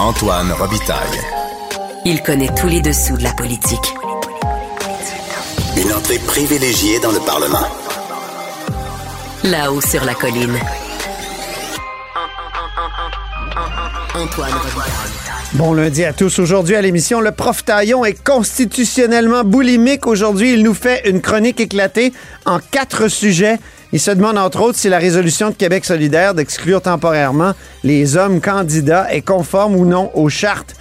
Antoine Robitaille. Il connaît tous les dessous de la politique. Une entrée privilégiée dans le Parlement. Là-haut sur la colline. Antoine Robitaille. Bon lundi à tous. Aujourd'hui à l'émission, le prof Taillon est constitutionnellement boulimique. Aujourd'hui, il nous fait une chronique éclatée en quatre sujets. Il se demande entre autres si la résolution de Québec solidaire d'exclure temporairement les hommes candidats est conforme ou non aux chartes.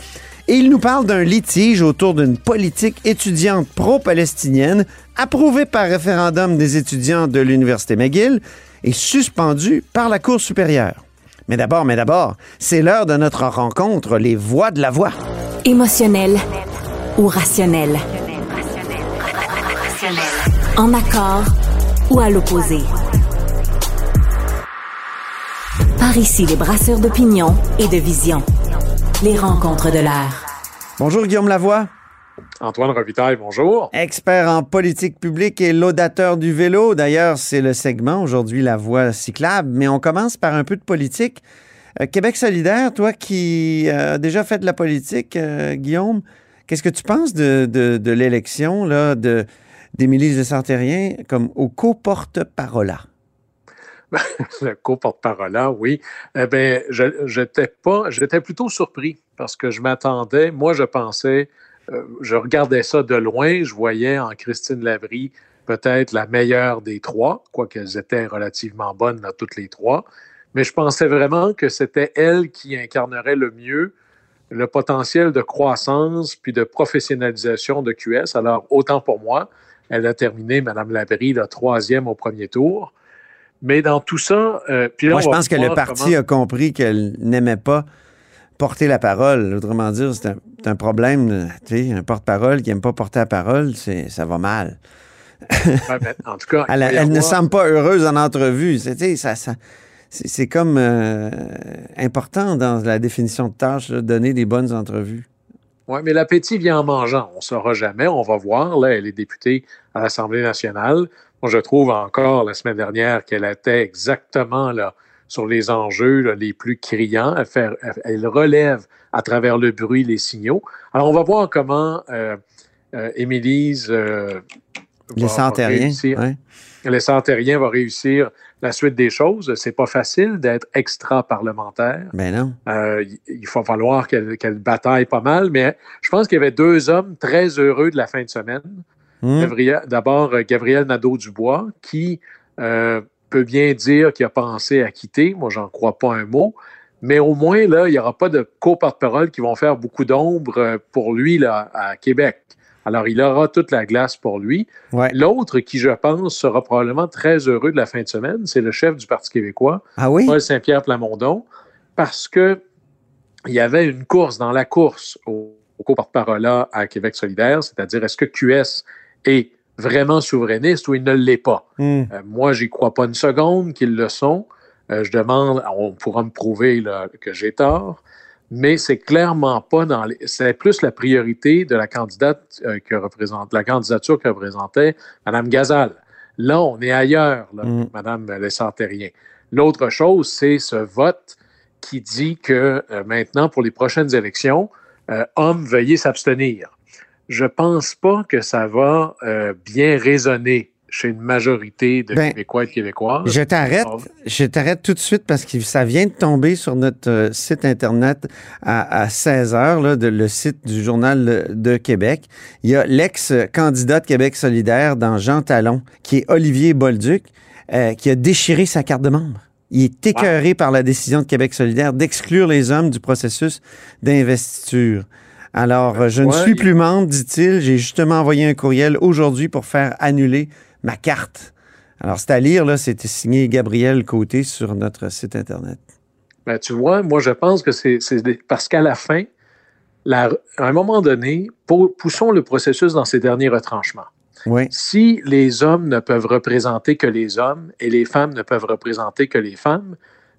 Et il nous parle d'un litige autour d'une politique étudiante pro-palestinienne approuvée par référendum des étudiants de l'Université McGill et suspendue par la Cour supérieure. Mais d'abord, mais d'abord, c'est l'heure de notre rencontre, les voix de la voix. Émotionnel ou rationnel. En accord ou à l'opposé. Par ici, les brasseurs d'opinion et de vision. Les rencontres de l'air. Bonjour Guillaume Lavoie. Antoine Robitaille, bonjour. Expert en politique publique et laudateur du vélo. D'ailleurs, c'est le segment aujourd'hui, la voie cyclable. Mais on commence par un peu de politique. Euh, Québec solidaire, toi qui as déjà fait de la politique, euh, Guillaume, qu'est-ce que tu penses de, de, de l'élection là, de, d'Émilie de Santérien comme au co-porte-parole? le co-porte-parole, oui. Eh bien, j'étais pas, j'étais plutôt surpris parce que je m'attendais, moi, je pensais, euh, je regardais ça de loin, je voyais en Christine Lavry peut-être la meilleure des trois, quoiqu'elles étaient relativement bonnes là, toutes les trois, mais je pensais vraiment que c'était elle qui incarnerait le mieux le potentiel de croissance puis de professionnalisation de QS. Alors, autant pour moi, elle a terminé, Mme Labrie, la troisième au premier tour. Mais dans tout ça, euh, puis Moi, je pense que le parti a compris qu'elle n'aimait pas porter la parole. Autrement dire, c'est un, problème. Tu sais, un porte-parole qui n'aime pas porter la parole, ça va mal. Ben, en tout cas, elle, ne semble pas heureuse en entrevue. C'est, ça, comme euh, important dans la définition de tâche, de donner des bonnes entrevues. Oui, mais l'appétit vient en mangeant. On ne saura jamais, on va voir. Là, elle est députée à l'Assemblée nationale. Moi, je trouve encore la semaine dernière qu'elle était exactement là, sur les enjeux les plus criants. Elle, elle, relève à travers le bruit les signaux. Alors, on va voir comment euh, euh, Émilise euh, les Santériens, les Santériens va réussir la suite des choses. C'est pas facile d'être extra-parlementaire. Ben non. Euh, il va falloir qu'elle bataille pas mal, mais je pense qu'il y avait deux hommes très heureux de la fin de semaine. Hmm. D'abord, euh, Gabriel Nadeau-Dubois, qui euh, peut bien dire qu'il a pensé à quitter. Moi, j'en crois pas un mot. Mais au moins, là, il n'y aura pas de co-porte-parole qui vont faire beaucoup d'ombre pour lui là, à Québec. Alors, il aura toute la glace pour lui. L'autre qui, je pense, sera probablement très heureux de la fin de semaine, c'est le chef du Parti québécois, ah Paul Saint-Pierre Plamondon, parce que il y avait une course dans la course au, au porte-parole à Québec solidaire, c'est-à-dire est-ce que QS est vraiment souverainiste ou il ne l'est pas? Hmm. Euh, moi, j'y crois pas une seconde qu'ils le sont. Euh, je demande, on pourra me prouver que j'ai tort mais c'est clairement pas dans les. C'est plus la priorité de la candidate euh, que représente, la candidature que représentait Mme Gazal. Là, on est ailleurs, là, mm. Mme Lessantérien. L'autre chose, c'est ce vote qui dit que euh, maintenant, pour les prochaines élections, euh, hommes, veuillez s'abstenir. Je pense pas que ça va bien résonner chez une majorité de ben, Québécois et de Québécoises. Je t'arrête, je t'arrête tout de suite parce que ça vient de tomber sur notre euh, site Internet à, 16 heures, là, de, le site du Journal de Québec. Il y a l'ex-candidat de Québec solidaire dans Jean Talon, qui est Olivier Bolduc, euh, qui a déchiré sa carte de membre. Il est écœuré par la décision de Québec solidaire d'exclure les hommes du processus d'investiture. Alors, je ne suis plus membre, dit-il. J'ai justement envoyé un courriel aujourd'hui pour faire annuler ma carte. Alors, c'est à lire, là, c'était signé Gabriel Côté sur notre site Internet. Ben, tu vois, moi, je pense que c'est parce qu'à la fin, à un moment donné, poussons le processus dans ses derniers retranchements. Oui. Si les hommes ne peuvent représenter que les hommes et les femmes ne peuvent représenter que les femmes,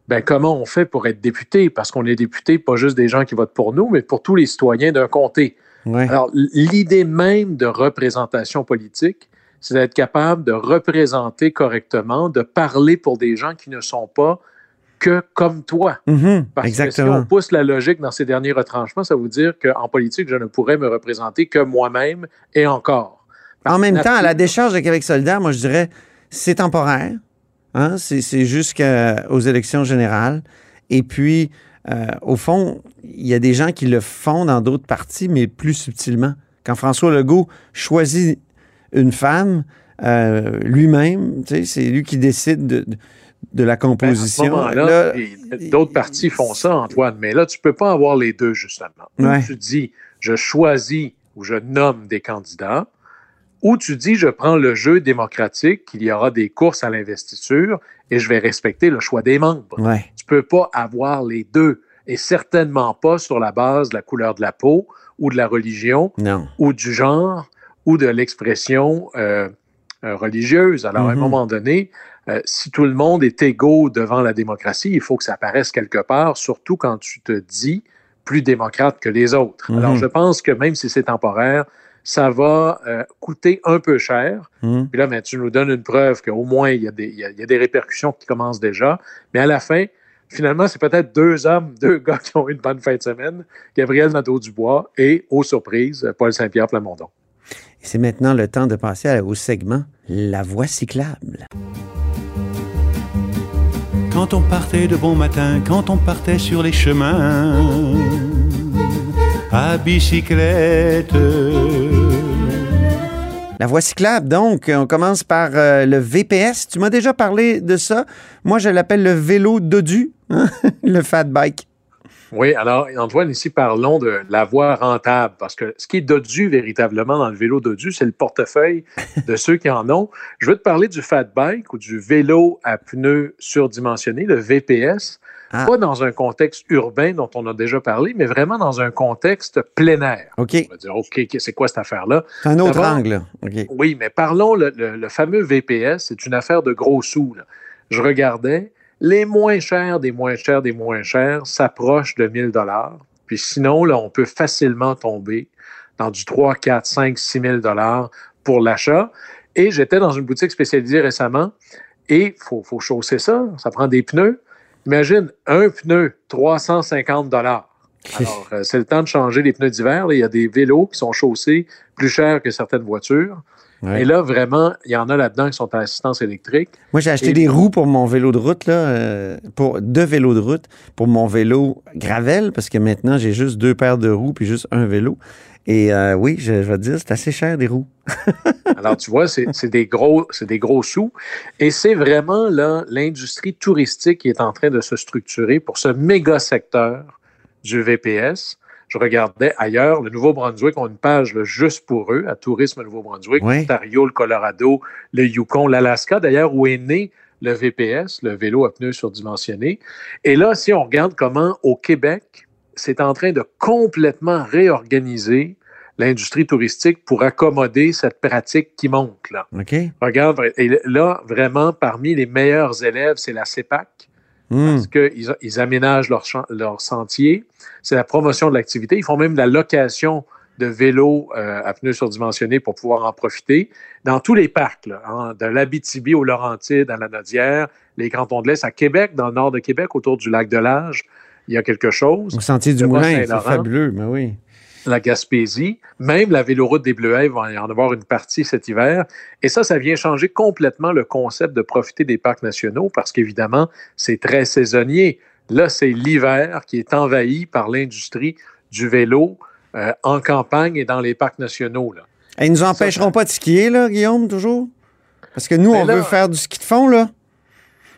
ben comment on fait pour être député? Parce qu'on est député, pas juste des gens qui votent pour nous, mais pour tous les citoyens d'un comté. Alors, l'idée même de représentation politique, c'est d'être capable de représenter correctement, de parler pour des gens qui ne sont pas que comme toi. Mhm, Parce exactement. que si on pousse la logique dans ces derniers retranchements, ça veut dire qu'en politique, je ne pourrais me représenter que moi-même et encore. En même temps, à la décharge de Québec solidaire, moi, je dirais, c'est temporaire. Hein? C'est c'est jusqu'aux élections générales. Et puis, euh, au fond, il y a des gens qui le font dans d'autres partis, mais plus subtilement. Quand François Legault choisit une femme, euh, lui-même, c'est lui qui décide de, de- de la Ben, composition. d'autres partis font ça, Antoine, mais là, tu peux pas avoir les deux, justement. Ou tu dis, je choisis ou je nomme des candidats, ou tu dis, je prends le jeu démocratique, qu'il y aura des courses à l'investiture et je vais respecter le choix des membres. ouais. Tu peux pas avoir les deux, et certainement pas sur la base de la couleur de la peau ou de la religion Non. ou du genre ou de l'expression euh, euh, religieuse. Alors, à un Mhm. moment donné, euh, si tout le monde est égaux devant la démocratie, il faut que ça apparaisse quelque part, surtout quand tu te dis plus démocrate que les autres. Mhm. Alors, je pense que même si c'est temporaire, ça va euh, coûter un peu cher. Mhm. Puis là, ben, tu nous donnes une preuve qu'au moins, il y, a des, il y a- il y a des répercussions qui commencent déjà. Mais à la fin, finalement, c'est peut-être deux hommes, deux gars qui ont eu une bonne fin de semaine. Gabriel Nadeau-Dubois et, aux surprises, Paul Saint-Pierre Plamondon. C'est maintenant le temps de passer au segment La voie cyclable. Quand on partait de bon matin, quand on partait sur les chemins, à bicyclette. La voie cyclable, donc, on commence par euh, le VPS. Tu m'as déjà parlé de ça. Moi, je l'appelle le vélo dodu, hein, le fat bike. Oui, alors, Antoine, ici, parlons de la voie rentable, parce que ce qui est dodu véritablement dans le vélo dodu, c'est le portefeuille de ceux qui en ont. Je veux te parler du fat bike ou du vélo à pneus surdimensionnés, le VPS, Ah. pas dans un contexte urbain dont on a déjà parlé, mais vraiment dans un contexte plein air. OK. On va dire, OK, c'est quoi cette affaire-là? C'est un autre angle. Oui, mais parlons, le, le- le fameux VPS, c'est une affaire de gros sous. là. Je regardais, les moins chers des moins chers des moins chers s'approchent de 1000 dollars. Puis sinon, là, on peut facilement tomber dans du 3, 4, 5, 6 000 dollars pour l'achat. Et j'étais dans une boutique spécialisée récemment et il faut, faut chausser ça. Ça prend des pneus. Imagine, un pneu, 350 dollars. Alors, euh, c'est le temps de changer les pneus d'hiver. Il y a des vélos qui sont chaussés plus chers que certaines voitures. Ouais. Et là, vraiment, il y en a là-dedans qui sont à assistance électrique. Moi, j'ai acheté Et- des roues pour mon vélo de route, là, euh, pour deux vélos de route pour mon vélo gravel, parce que maintenant, j'ai juste deux paires de roues puis juste un vélo. Et euh, oui, je, je vais te dire, c'est assez cher des roues. Alors, tu vois, c'est des gros, c'est des gros sous. Et c'est vraiment là l'industrie touristique qui est en train de se structurer pour ce méga secteur du VPS. Je regardais ailleurs, le Nouveau-Brunswick ont une page là, juste pour eux, à Tourisme Nouveau-Brunswick, Oui. l'Ontario, le Colorado, le Yukon, l'Alaska, d'ailleurs, où est né le VPS, le vélo à pneus surdimensionné. Et là, si on regarde comment au Québec, c'est en train de complètement réorganiser l'industrie touristique pour accommoder cette pratique qui monte. Là. OK? Regarde, et là, vraiment, parmi les meilleurs élèves, c'est la CEPAC, Hmm. parce qu'ils ils aménagent leur, sentier. C'est la promotion de l'activité. Ils font même la location de vélos euh, à pneus surdimensionnés pour pouvoir en profiter. Dans tous les parcs, là, hein, de l'Abitibi au Laurentides, à la Nodière, les cantons de l'Est, à Québec, dans le nord de Québec, autour du lac de l'Age, il y a quelque chose. Au sentier du Moulin, c'est fabuleux, mais oui. La Gaspésie, même la véloroute des Bleuets va y en avoir une partie cet hiver. Et ça, ça vient changer complètement le concept de profiter des parcs nationaux parce qu'évidemment, c'est très saisonnier. Là, c'est l'hiver qui est envahi par l'industrie du vélo euh, en campagne et dans les parcs nationaux. Là. Et ils nous empêcheront pas de skier, là, Guillaume, toujours? Parce que nous, on là- veut faire du ski de fond, là.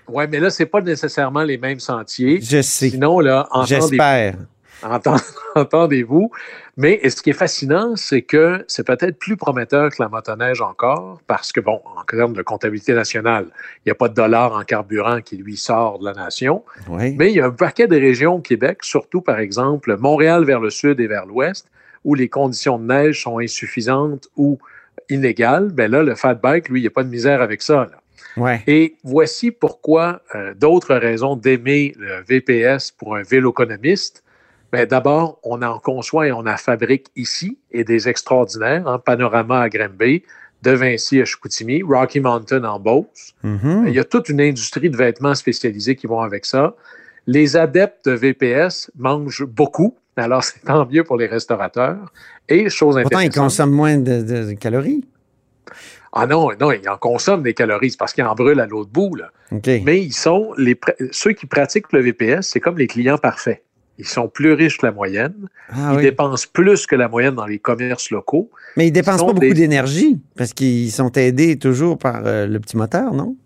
Oui, mais là, c'est pas nécessairement les mêmes sentiers. Je sais. Sinon, là, entendez- J'espère. Entend- Entendez-vous. Mais ce qui est fascinant, c'est que c'est peut-être plus prometteur que la motoneige encore, parce que, bon, en termes de comptabilité nationale, il n'y a pas de dollar en carburant qui lui sort de la nation. Oui. Mais il y a un paquet de régions au Québec, surtout par exemple Montréal vers le sud et vers l'ouest, où les conditions de neige sont insuffisantes ou inégales. Ben là, le fat bike, lui, il n'y a pas de misère avec ça. là. Ouais. Et voici pourquoi euh, d'autres raisons d'aimer le VPS pour un véloconomiste. Ben, D'abord, on en conçoit et on en fabrique ici, et des extraordinaires, hein, Panorama à Granby, de Vinci à Chicoutimi, Rocky Mountain en Beauce. Mhm. Il y a toute une industrie de vêtements spécialisés qui vont avec ça. Les adeptes de VPS mangent beaucoup, alors c'est tant mieux pour les restaurateurs. Et chose Pourtant, ils consomment moins de, de- de calories. Ah non, non, ils en consomment des calories, c'est parce qu'ils en brûlent à l'autre bout. Là. Mais ils sont les ceux qui pratiquent le VPS, c'est comme les clients parfaits. Ils sont plus riches que la moyenne. Ah ils oui. dépensent plus que la moyenne dans les commerces locaux. Mais ils dépensent sont pas beaucoup des- d'énergie parce qu'ils sont aidés toujours par euh, le petit moteur, non?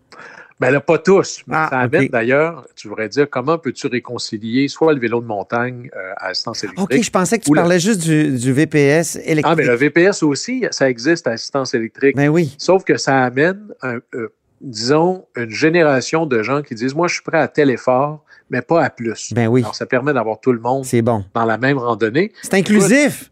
Ben là, pas tous. Mais Ah, ça amène d'ailleurs, tu voudrais dire, comment peux-tu réconcilier soit le vélo de montagne euh, à assistance électrique? OK, je pensais que tu le- parlais juste du, du VPS électrique. Ah, mais le VPS aussi, ça existe à assistance électrique. Ben oui. Sauf que ça amène, un- euh, disons, une génération de gens qui disent, moi, je suis prêt à tel effort, mais pas à plus. Ben oui. Alors, ça permet d'avoir tout le monde C'est bon. dans la même randonnée. C'est inclusif.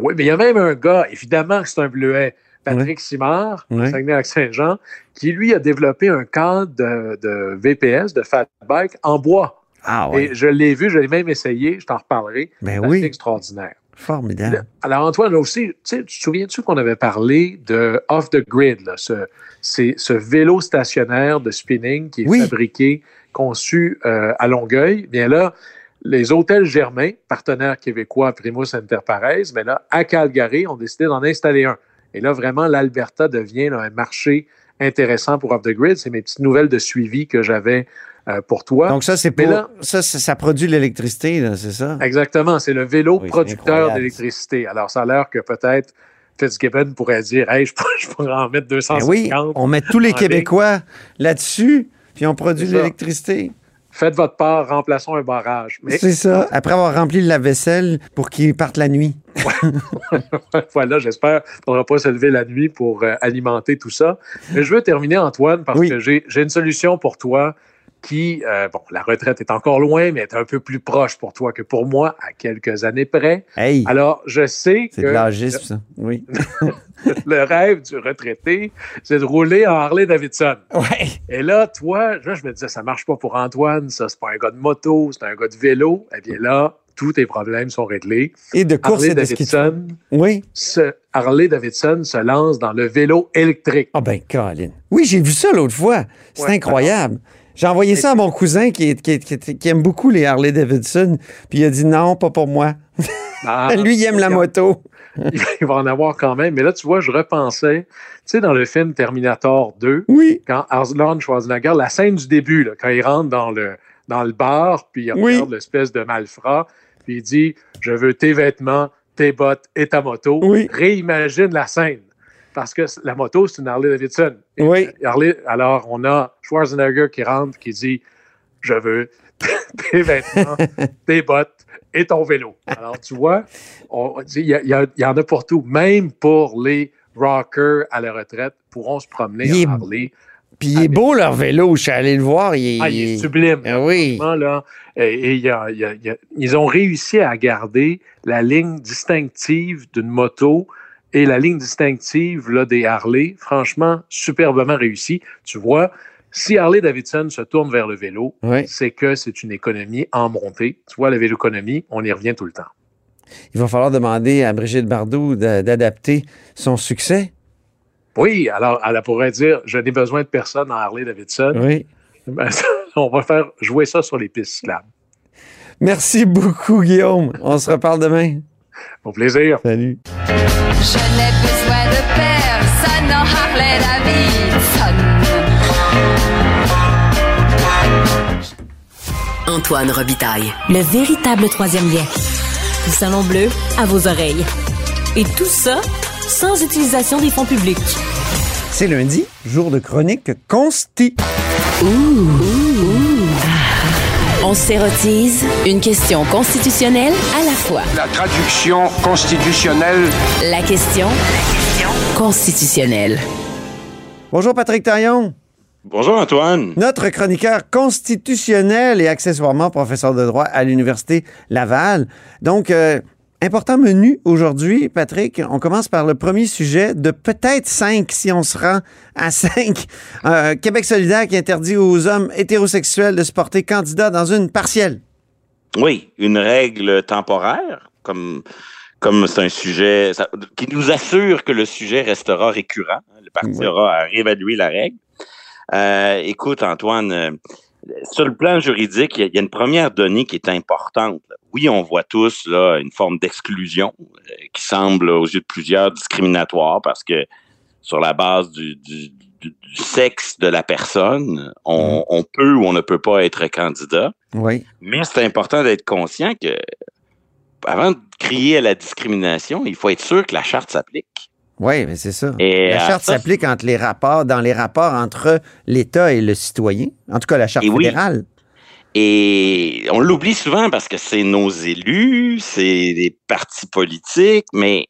Oui, mais il y a même un gars, évidemment que c'est un bleuet, Patrick Simard, Ouais. Saguenay-Lac-Saint-Jean, qui lui a développé un cadre de, de VPS, de fat bike, en bois. Ah oui. Et je l'ai vu, je l'ai même essayé, je t'en reparlerai. Ben C'est oui. extraordinaire. Formidable. Alors, Antoine, aussi, tu te souviens-tu qu'on avait parlé de Off the Grid, là, ce, c'est ce vélo stationnaire de spinning qui est Oui. fabriqué, conçu euh, à Longueuil? Bien là, les hôtels Germain, partenaires québécois Primus Inter Pares, mais là, à Calgary, ont décidé d'en installer un. Et là, vraiment, l'Alberta devient là, un marché intéressant pour Off the Grid. C'est mes petites nouvelles de suivi que j'avais euh, pour toi. Donc ça, c'est pour... là- ça, ça, ça produit de l'électricité, là, c'est ça? Exactement, c'est le vélo Oui, producteur d'électricité. Alors, ça a l'air que peut-être Fitzgibbon pourrait dire Hey, je pourrais, je pourrais en mettre Ben 250. oui, on met tous les Québécois là-dessus, puis on produit de l'électricité. Faites votre part, remplaçons un barrage. Mais C'est ça. Après avoir rempli la vaisselle pour qu'ils partent la nuit. voilà, j'espère qu'il ne faudra pas se lever la nuit pour euh, alimenter tout ça. Mais je veux terminer, Antoine, parce Oui. que j'ai une solution pour toi qui, euh, bon, la retraite est encore loin, mais est un peu plus proche pour toi que pour moi, à quelques années près. Hey, Alors, je sais c'est que de l'âgisme, ça. Oui. le rêve du retraité, c'est de rouler en Harley-Davidson. Ouais. Et là, toi, là, je me disais, ça marche pas pour Antoine, ça, c'est pas un gars de moto, c'est un gars de vélo. Eh bien là, tous tes problèmes sont réglés. Et de course et de ski. Harley-Davidson, Oui. se- Harley-Davidson se lance dans le vélo électrique. Ah ben, Colin. Oui, j'ai vu ça l'autre fois. C'est Ouais, incroyable. J'ai envoyé ça à mon cousin qui, aime beaucoup les Harley Davidson, puis il a dit non, pas pour moi. Ah, Lui, il aime la moto. Il va en avoir quand même. Mais là, tu vois, je repensais, tu sais, dans le film Terminator 2, Oui. quand Arnold Schwarzenegger, la scène du début, là, quand il rentre dans le, dans le bar, puis il Oui. regarde l'espèce de malfrat, puis il dit Je veux tes vêtements, tes bottes et ta moto. Oui. Réimagine la scène. Parce que la moto, c'est une Harley Davidson. Oui. Harley- alors, on a Schwarzenegger qui rentre, qui dit Je veux tes vêtements, tes bottes et ton vélo. Alors, tu vois, il y, en a pour tout. Même pour les rockers à la retraite pourront se promener Il en Harley. Puis il est beau leur vélo. Je suis allé le voir. Il est, Ah, il est sublime. Ah oui. Là, et, y a- a- a- ils ont réussi à garder la ligne distinctive d'une moto et la ligne distinctive là, des Harley. Franchement, superbement réussi. Tu vois, si Harley Davidson se tourne vers le vélo, Oui. c'est que c'est une économie en montée. Tu vois, la vélo-économie, on y revient tout le temps. Il va falloir demander à Brigitte Bardot d'a- d'adapter son succès. Oui, alors elle pourrait dire Je n'ai besoin de personne en Harley Davidson. Oui. On va faire jouer ça sur les pistes cyclables. Merci beaucoup, Guillaume. On se reparle demain. Au plaisir. Salut. Je n'ai besoin de personne en Harley Davidson. Antoine Robitaille. Le véritable troisième lien. Le salon bleu à vos oreilles. Et tout ça sans utilisation des fonds publics. C'est lundi, jour de chronique consti. On s'érotise une question constitutionnelle à la fois. La traduction constitutionnelle La question constitutionnelle. Bonjour Patrick Taillon, Bonjour Antoine. notre chroniqueur constitutionnel et accessoirement professeur de droit à l'Université Laval. Donc, euh, important menu aujourd'hui, Patrick. On commence par le premier sujet de peut-être cinq si on se rend à cinq. Euh, Québec solidaire qui interdit aux hommes hétérosexuels de se porter candidat dans une partielle. Oui, une règle temporaire, comme, comme c'est un sujet ça- qui nous assure que le sujet restera récurrent. hein, Le parti aura à réévaluer la règle. Euh, écoute, Antoine, euh, sur le plan juridique, il y a- il y, a une première donnée qui est importante. Oui, on voit tous là une forme d'exclusion euh, qui semble aux yeux de plusieurs discriminatoire parce que sur la base du, du- du- sexe de la personne, on, on peut ou on ne peut pas être candidat. Oui. Mais c'est important d'être conscient que avant de crier à la discrimination, il faut être sûr que la charte s'applique. Oui, mais c'est ça. Et, la euh, charte ça, s'applique entre les rapports, dans les rapports entre l'État et le citoyen. En tout cas, la charte Et oui. fédérale. Et on l'oublie souvent parce que c'est nos élus, c'est des partis politiques, mais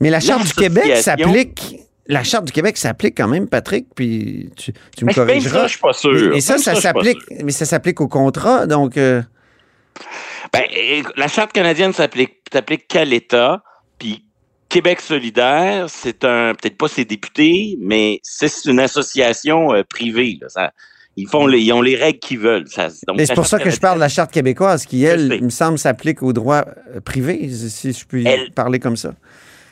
Mais la charte du Québec s'applique. La charte du Québec s'applique quand même, Patrick, puis tu, tu me mais corrigeras. ça, je suis pas sûr. Ça, ça s'applique. Mais ça s'applique au contrat, donc. euh, Ben, la charte canadienne s'applique s'applique qu'à l'État, puis Québec solidaire, c'est un peut-être pas ses députés, mais c'est une association euh, privée. là. Ça, ils font les, ils ont les règles qu'ils veulent. Ça, c'est pour ça que je parle de la charte québécoise, qui, elle, il me semble, s'applique au droit euh, privé, si je puis Elle- parler comme ça.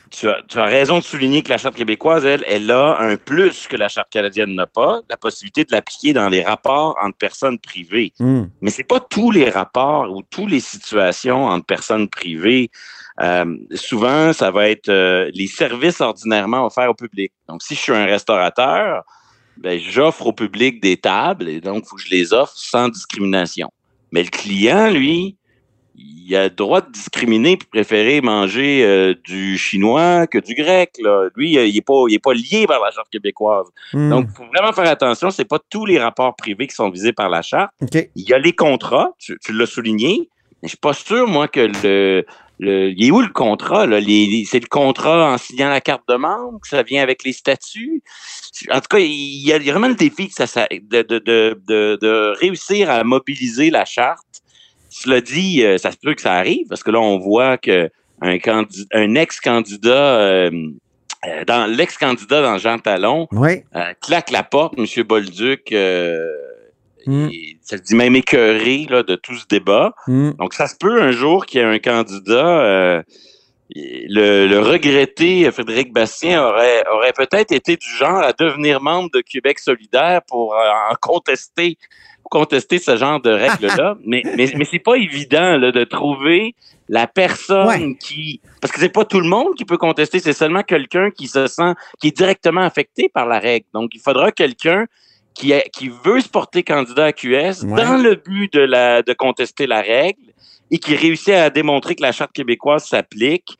Tu as, tu as raison de souligner que la Charte québécoise, elle, elle a un plus que la Charte canadienne n'a pas, la possibilité de l'appliquer dans les rapports entre personnes privées. Hum. Mais c'est pas tous les rapports ou toutes les situations entre personnes privées. Euh, souvent, ça va être euh, les services ordinairement offerts au public. Donc, si je suis un restaurateur, ben, j'offre au public des tables et donc, il faut que je les offre sans discrimination. Mais le client, lui, il a le droit de discriminer puis préférer manger euh, du chinois que du grec. Là. Lui, euh, il n'est pas, il est pas lié par la Charte québécoise. Hum. Donc, il faut vraiment faire attention. C'est pas tous les rapports privés qui sont visés par la Charte. Il y a les contrats, tu, tu l'as souligné, mais je suis pas sûr, moi, que le. le il est où le contrat? Là? C'est le contrat en signant la carte de membre, ça vient avec les statuts? En tout cas, il y a, vraiment le défi que ça, ça- de, de, de, de, de réussir à mobiliser la charte. Cela dit, euh, ça se peut que ça arrive, parce que là, on voit que un, candi- un ex-candidat, euh, euh, dans l'ex-candidat dans Jean Talon, Oui. claque la porte, M. Bolduc. il- ça se dit même écœuré là, de tout ce débat. Hum. Donc, ça se peut un jour qu'il y ait un candidat. Le, le regretté Frédéric Bastien aurait, aurait peut-être été du genre à devenir membre de Québec solidaire pour euh, en contester contester ce genre de règles-là. mais mais, mais c'est pas évident là, de trouver la personne Ouais. qui... Parce que c'est pas tout le monde qui peut contester, c'est seulement quelqu'un qui se sent... qui est directement affecté par la règle. Donc, il faudra quelqu'un qui, a- qui veut se porter candidat à QS Ouais. dans le but de, la, de contester la règle et qui réussit à démontrer que la Charte québécoise s'applique.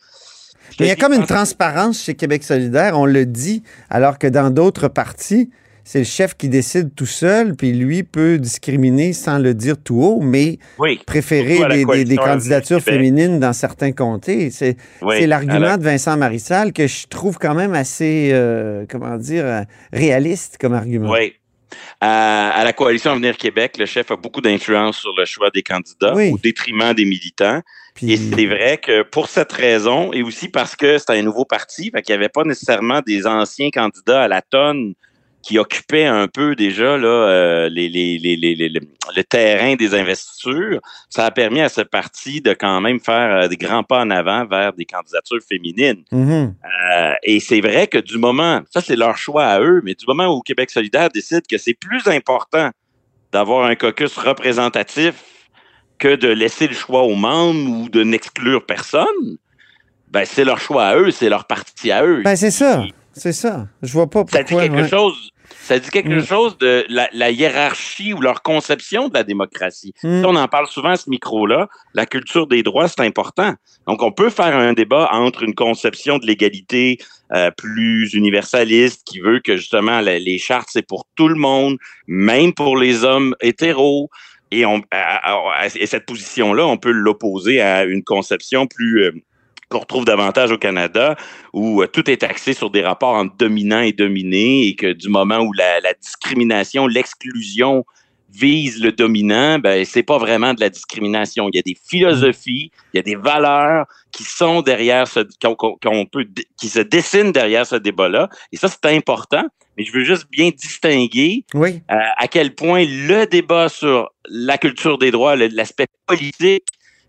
Il y a comme une transparence chez Québec solidaire, on le dit, alors que dans d'autres partis, c'est le chef qui décide tout seul, puis lui peut discriminer sans le dire tout haut, mais Oui, préférer des, des- des coalition candidatures féminines dans certains comtés. C'est oui. l'argument Alors, de Vincent Marissal que je trouve quand même assez, euh, comment dire, euh, réaliste comme argument. Oui. À, à la coalition Avenir Québec, le chef a beaucoup d'influence sur le choix des candidats Oui. au détriment des militants. Puis- Et c'est vrai que pour cette raison, et aussi parce que c'est un nouveau parti, fait qu'il n'y avait pas nécessairement des anciens candidats à la tonne qui occupaient un peu déjà là, euh, les, les, les, les, le terrain des investitures, ça a permis à ce parti de quand même faire euh, des grands pas en avant vers des candidatures féminines. Mhm. Euh, et c'est vrai que du moment, ça c'est leur choix à eux, mais du moment où Québec solidaire décide que c'est plus important d'avoir un caucus représentatif que de laisser le choix aux membres ou de n'exclure personne, ben c'est leur choix à eux, c'est leur parti à eux. Ben, c'est ça. C'est ça. Je vois pas ça dit pourquoi. quelque ouais. chose. Ça dit quelque Mm. chose de la, la hiérarchie ou leur conception de la démocratie. Mm. On en parle souvent à ce micro-là. La culture des droits, c'est important. Donc, on peut faire un débat entre une conception de l'égalité euh, plus universaliste qui veut que justement la- les chartes, c'est pour tout le monde, même pour les hommes hétéros. Et, on, à- à- à- et cette position-là, on peut l'opposer à une conception plus euh, qu'on retrouve davantage au Canada, où euh, tout est axé sur des rapports entre dominant et dominé, et que du moment où la, la discrimination, l'exclusion vise le dominant, ben c'est pas vraiment de la discrimination. Il y a des philosophies, il y a des valeurs qui sont derrière ce qu'on peut qui se dessinent derrière ce débat-là. Et ça c'est important. Mais je veux juste bien distinguer Oui. euh, à quel point le débat sur la culture des droits, l'aspect politique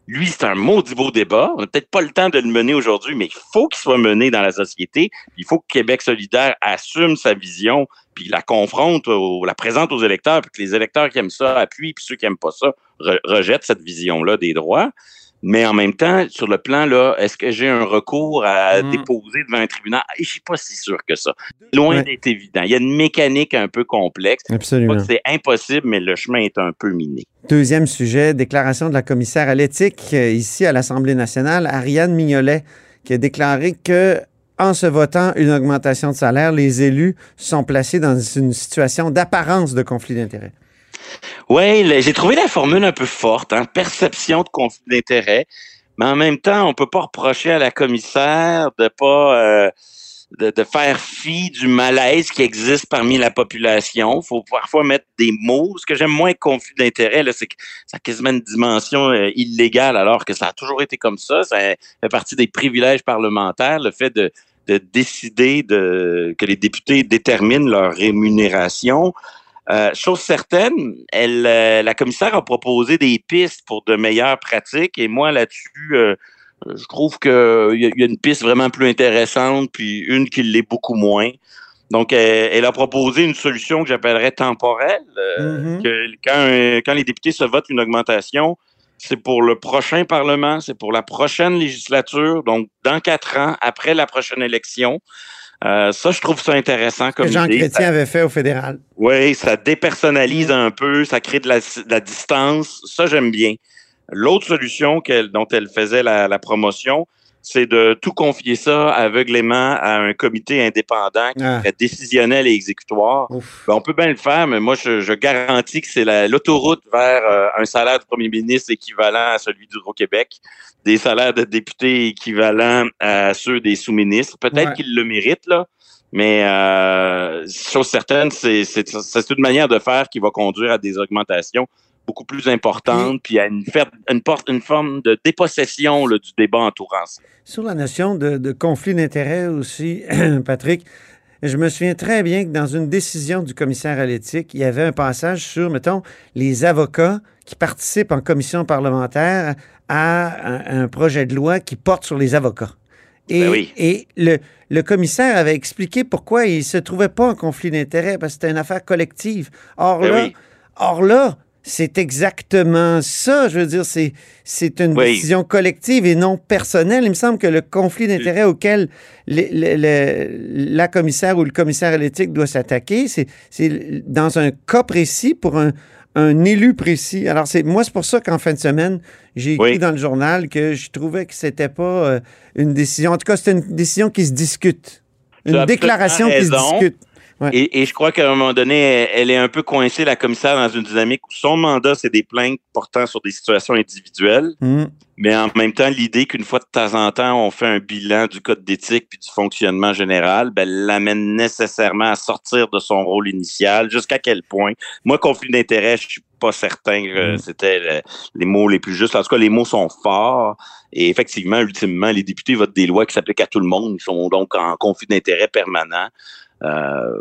lui, c'est un maudit beau débat. On n'a peut-être pas le temps de le mener aujourd'hui, mais il faut qu'il soit mené dans la société. Il faut que Québec solidaire assume sa vision, puis la confronte, la présente aux électeurs, puis que les électeurs qui aiment ça appuient, puis ceux qui n'aiment pas ça rejettent cette vision-là des droits. Mais en même temps, sur le plan, là, est-ce que j'ai un recours à Mm. déposer devant un tribunal? Je suis pas si sûr que ça. Loin Ouais. d'être évident. Il y a une mécanique un peu complexe. Absolument. c'est impossible, mais le chemin est un peu miné. Deuxième sujet, déclaration de la commissaire à l'éthique euh, ici à l'Assemblée nationale, Ariane Mignolet, qui a déclaré que en se votant une augmentation de salaire, les élus sont placés dans une situation d'apparence de conflit d'intérêts. Oui, j'ai trouvé la formule un peu forte, hein, perception de conflit d'intérêt, mais en même temps, on peut pas reprocher à la commissaire de pas euh, de, faire fi du malaise qui existe parmi la population. faut parfois mettre des mots. Ce que j'aime moins conflit d'intérêt, c'est que ça a quasiment une dimension euh, illégale, alors que ça a toujours été comme ça. Ça fait partie des privilèges parlementaires, le fait de de décider de que les députés déterminent leur rémunération. Euh, chose certaine, elle, euh, la commissaire a proposé des pistes pour de meilleures pratiques et moi là-dessus, euh, je trouve qu'il y, a- y a une piste vraiment plus intéressante puis une qui l'est beaucoup moins. Donc, elle, elle a proposé une solution que j'appellerais temporelle. que quand, euh, quand les députés se votent une augmentation, c'est pour le prochain Parlement, c'est pour la prochaine législature, donc dans quatre ans, après la prochaine élection. Euh, ça, je trouve ça intéressant comme Que Jean idée. Chrétien avait fait au fédéral. Oui, ça dépersonnalise un peu, ça crée de la, de la distance. Ça, j'aime bien. L'autre solution dont elle faisait la, la promotion, c'est de tout confier ça aveuglément à un comité indépendant qui Ah. serait décisionnel et exécutoire. Ben, on peut bien le faire, mais moi, je, je garantis que c'est la- l'autoroute vers euh, un salaire du premier ministre équivalent à celui du Québec, des salaires de députés équivalents à ceux des sous-ministres. Peut-être Ouais. qu'ils le méritent, là, mais euh, chose certaine, c'est une manière de faire qui va conduire à des augmentations beaucoup plus importantes, puis à une, une, une forme de dépossession là, du débat entourant ça. Sur la notion de, de conflit d'intérêts aussi, Patrick, je me souviens très bien que dans une décision du commissaire à l'éthique, il y avait un passage sur, mettons, les avocats qui participent en commission parlementaire à un, un projet de loi qui porte sur les avocats. Et, Ben oui. et le, le commissaire avait expliqué pourquoi il ne se trouvait pas en conflit d'intérêts, parce que c'était une affaire collective. Or Ben là, oui. or là, c'est exactement ça. Je veux dire, c'est, c'est une Oui. décision collective et non personnelle. Il me semble que le conflit d'intérêts auquel les- les- les- la commissaire ou le commissaire à l'éthique doit s'attaquer, c'est, c'est dans un cas précis pour un, un élu précis. Alors, c'est, moi, c'est pour ça qu'en fin de semaine, j'ai écrit Oui. dans le journal que je trouvais que c'était pas euh, une décision. En tout cas, c'était une décision qui se discute. Une déclaration qui se raison. Et, et je crois qu'à un moment donné, elle, elle est un peu coincée, la commissaire, dans une dynamique où son mandat, c'est des plaintes portant sur des situations individuelles. Hmm. Mais en même temps, l'idée qu'une fois de temps en temps, on fait un bilan du code d'éthique puis du fonctionnement général, ben, l'amène nécessairement à sortir de son rôle initial. Jusqu'à quel point? Moi, conflit d'intérêt, je suis pas certain que Mm. c'était le- les mots les plus justes. En tout cas, les mots sont forts. Et effectivement, ultimement, les députés votent des lois qui s'appliquent à tout le monde. Ils sont donc en conflit d'intérêt permanent. Euh,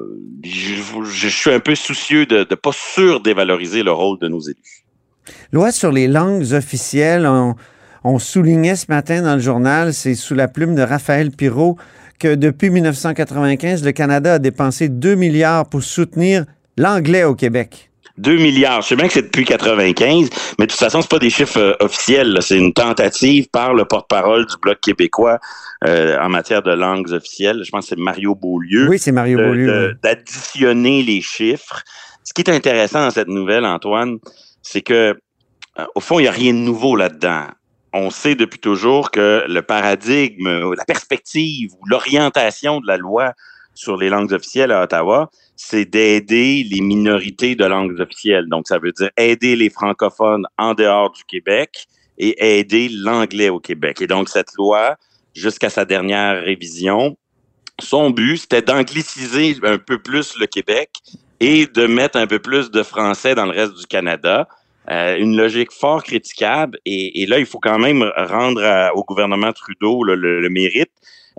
je, suis un peu soucieux de ne pas surdévaloriser le rôle de nos élus. Loi sur les langues officielles, on, on soulignait ce matin dans le journal, c'est sous la plume de Raphaël Pirot, que depuis 1995, le Canada a dépensé 2 milliards pour soutenir l'anglais au Québec. 2 milliards. Je sais bien que c'est depuis 95, mais de toute façon, c'est pas des chiffres euh, officiels. C'est une tentative par le porte-parole du Bloc québécois euh, en matière de langues officielles. Je pense que c'est Mario Beaulieu. Oui, c'est Mario de- Beaulieu. oui. d'additionner les chiffres. Ce qui est intéressant dans cette nouvelle, Antoine, c'est que euh, au fond, il n'y a rien de nouveau là-dedans. On sait depuis toujours que le paradigme, la perspective ou l'orientation de la loi sur les langues officielles à Ottawa, c'est d'aider les minorités de langues officielles. Donc, ça veut dire aider les francophones en dehors du Québec et aider l'anglais au Québec. Et donc, cette loi, jusqu'à sa dernière révision, son but, c'était d'angliciser un peu plus le Québec et de mettre un peu plus de français dans le reste du Canada. Euh, une logique fort critiquable. Et, et là, il faut quand même rendre à- au gouvernement Trudeau le, le- le mérite.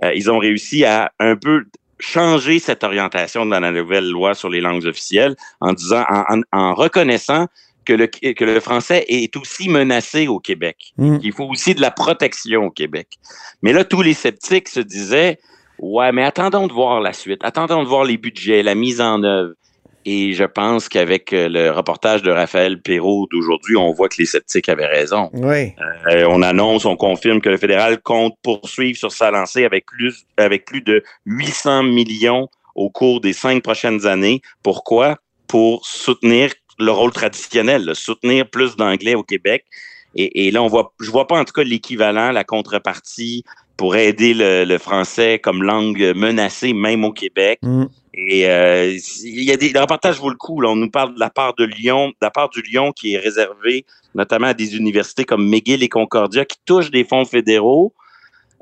Euh, ils ont réussi à un peu changer cette orientation dans la nouvelle loi sur les langues officielles en disant, en, en- en reconnaissant que le, que le français est aussi menacé au Québec. Mm. Il faut aussi de la protection au Québec. Mais là, tous les sceptiques se disaient, ouais, mais attendons de voir la suite, attendons de voir les budgets, la mise en œuvre. Et je pense qu'avec euh, le reportage de Raphaël Perrault d'aujourd'hui, on voit que les sceptiques avaient raison. Oui. Euh, on annonce, on confirme que le fédéral compte poursuivre sur sa lancée avec plus, avec plus de 800 millions au cours des cinq prochaines années. Pourquoi? Pour soutenir le rôle traditionnel, là, soutenir plus d'anglais au Québec. Et, et là, on voit, je vois pas en tout cas l'équivalent, la contrepartie pour aider le, le français comme langue menacée, même au Québec. Mm. Et euh, il y a des le reportage vaut le coup. Là. On nous parle de la part de Lyon, de la part du Lyon qui est réservé notamment à des universités comme McGill et Concordia qui touchent des fonds fédéraux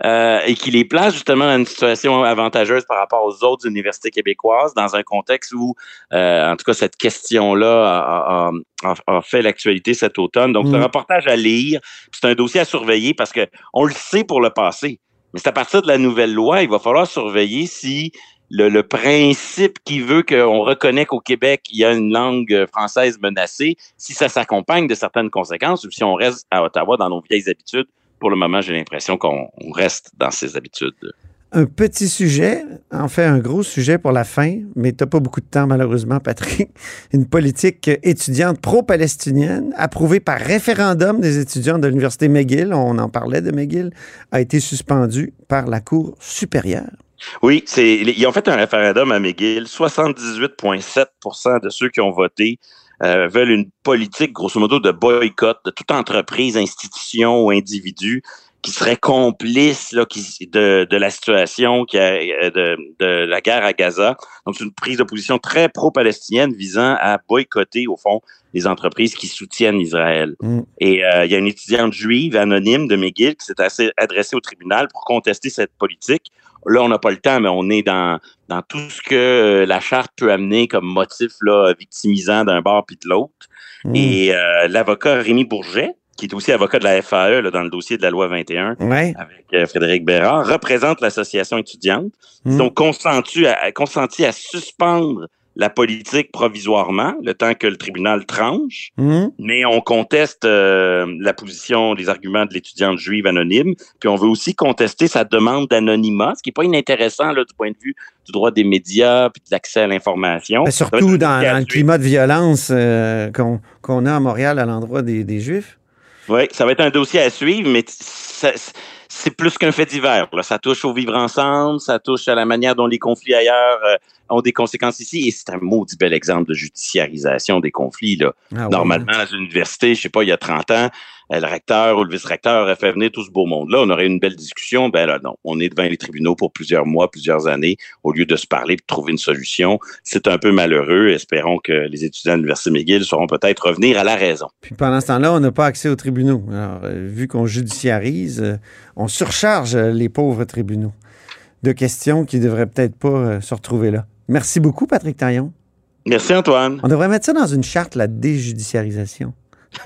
euh, et qui les placent justement dans une situation avantageuse par rapport aux autres universités québécoises dans un contexte où, euh, en tout cas, cette question-là a, a- a- a fait l'actualité cet automne. Donc, c'est un Mm. reportage à lire. C'est un dossier à surveiller parce que on le sait pour le passé. C'est à partir de la nouvelle loi, il va falloir surveiller si le, principe qui veut qu'on reconnaît qu'au Québec, il y a une langue française menacée, si ça s'accompagne de certaines conséquences ou si on reste à Ottawa dans nos vieilles habitudes. Pour le moment, j'ai l'impression qu'on on reste dans ces habitudes. Un petit sujet, en fait un gros sujet pour la fin, mais tu n'as pas beaucoup de temps malheureusement, Patrick. Une politique étudiante pro-palestinienne approuvée par référendum des étudiants de l'Université McGill, on en parlait de McGill, a été suspendue par la Cour supérieure. Oui, c'est ils ont fait un référendum à McGill. 78,7% de ceux qui ont voté euh, veulent une politique, grosso modo, de boycott de toute entreprise, institution ou individu qui serait complice là, qui, de, de la situation qui a, euh, de, de la guerre à Gaza. Donc, c'est une prise de position très pro-palestinienne visant à boycotter, au fond, les entreprises qui soutiennent Israël. Mm. Et euh, il y a une étudiante juive anonyme de McGill qui s'est adressée au tribunal pour contester cette politique. Là, on n'a pas le temps, mais on est dans, dans tout ce que euh, la charte peut amener comme motif là, victimisant d'un bord puis de l'autre. Mm. Et euh, l'avocat Rémi Bourget, qui est aussi avocat de la FAE là, dans le dossier de la loi 21, Ouais. avec euh, Frédéric Bérard, représente l'association étudiante. Ils Mm. ont consenti à, à- consenti à suspendre la politique provisoirement, le temps que le tribunal tranche, Mm. mais on conteste euh, la position, les arguments de l'étudiante juive anonyme, puis on veut aussi contester sa demande d'anonymat, ce qui n'est pas inintéressant là, du point de vue du droit des médias puis de l'accès à l'information. Ben, surtout dans, dans le climat de violence euh, qu'on qu'on a à Montréal à l'endroit des, des Juifs. Oui, ça va être un dossier à suivre, mais ça- c'est plus qu'un fait divers. là. Ça touche au vivre ensemble, ça touche à la manière dont les conflits ailleurs euh, ont des conséquences ici, et c'est un maudit bel exemple de judiciarisation des conflits. Là. Ah. Normalement, dans une université, je sais pas, il y a 30 ans, euh, le recteur ou le vice-recteur aurait fait venir tout ce beau monde-là, on aurait eu une belle discussion. Ben là, non, on est devant les tribunaux pour plusieurs mois, plusieurs années, au lieu de se parler et de trouver une solution. C'est un peu malheureux. Espérons que les étudiants de l'Université McGill sauront peut-être revenir à la raison. Puis pendant ce temps-là, on n'a pas accès aux tribunaux. Alors, euh, vu qu'on judiciarise, on surcharge euh, les pauvres tribunaux de questions qui ne devraient peut-être pas euh, se retrouver là. Merci beaucoup, Patrick Taillon. Merci, Antoine. On devrait mettre ça dans une charte, la déjudiciarisation.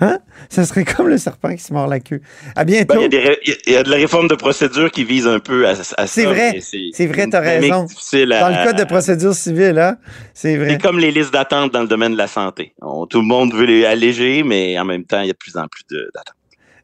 hein? Ça serait comme le serpent qui se mord la queue. À bientôt. Ben, Il y, a y de la réforme de procédure qui vise un peu à, à ça. C'est vrai. C'est vrai, t'as raison. à- Dans le code de procédure civile, hein? C'est vrai. C'est comme les listes d'attente dans le domaine de la santé. On- tout le monde veut les alléger, mais en même temps, il y a de plus en plus d'attentes.